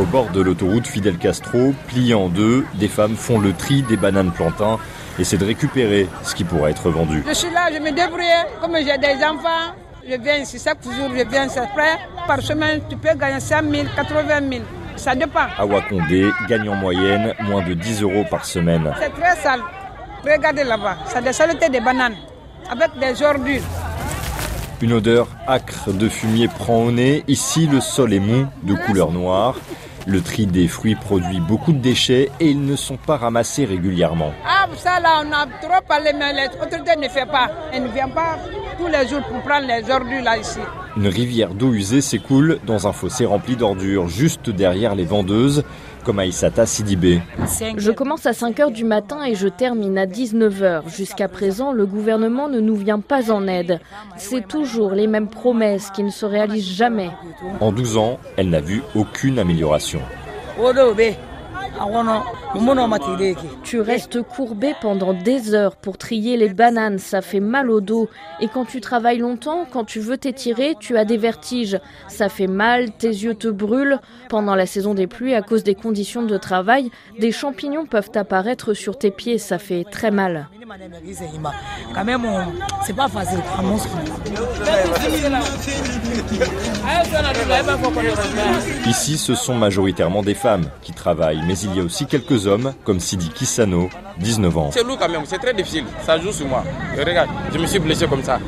Au bord de l'autoroute Fidel Castro, pliée en deux, des femmes font le tri des bananes plantains et c'est de récupérer ce qui pourrait être vendu. Je suis là, je me débrouille. Comme j'ai des enfants, je viens ici chaque jour, je viens c'est prêt. Par semaine, tu peux gagner 5 000, 80 000. Ça dépend. Awa Condé gagne en moyenne moins de 10 euros par semaine. C'est très sale. Regardez là-bas, c'est des saletés de bananes avec des ordures. Une odeur âcre de fumier prend au nez. Ici, le sol est mou, de couleur noire. Le tri des fruits produit beaucoup de déchets et ils ne sont pas ramassés régulièrement. Ah, ça là, on a trop parlé, mais l'autorité ne fait pas. Elle ne vient pas tous les jours pour prendre les ordures là ici. Une rivière d'eau usée s'écoule dans un fossé rempli d'ordures juste derrière les vendeuses, comme Aïsata Sidibé. Je commence à 5 heures du matin et je termine à 19 heures. Jusqu'à présent, le gouvernement ne nous vient pas en aide. C'est toujours les mêmes promesses qui ne se réalisent jamais. En 12 ans, elle n'a vu aucune amélioration. Tu restes courbé pendant des heures pour trier les bananes, ça fait mal au dos. Et quand tu travailles longtemps, quand tu veux t'étirer, tu as des vertiges. Ça fait mal, tes yeux te brûlent. Pendant la saison des pluies, à cause des conditions de travail, des champignons peuvent apparaître sur tes pieds, ça fait très mal. Quand même, c'est pas facile. Ici, ce sont majoritairement des femmes qui travaillent, mais il y a aussi quelques hommes, comme Sidi Kisano, 19 ans. C'est lourd quand même, c'est très difficile. Ça joue sur moi. regarde, je me suis blessé comme ça,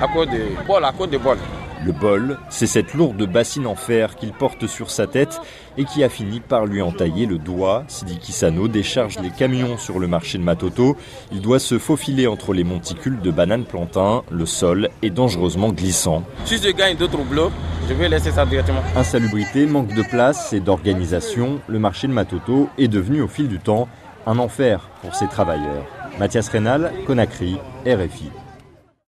à cause de bol, à cause de bol. Le bol, c'est cette lourde bassine en fer qu'il porte sur sa tête et qui a fini par lui entailler le doigt. Sidi Kisano décharge les camions sur le marché de Matoto. Il doit se faufiler entre les monticules de bananes plantains. Le sol est dangereusement glissant. Si je gagne d'autres blocs, je vais laisser ça directement. Insalubrité, manque de place et d'organisation, le marché de Matoto est devenu au fil du temps un enfer pour ses travailleurs. Mathias Rénal, Conakry, RFI.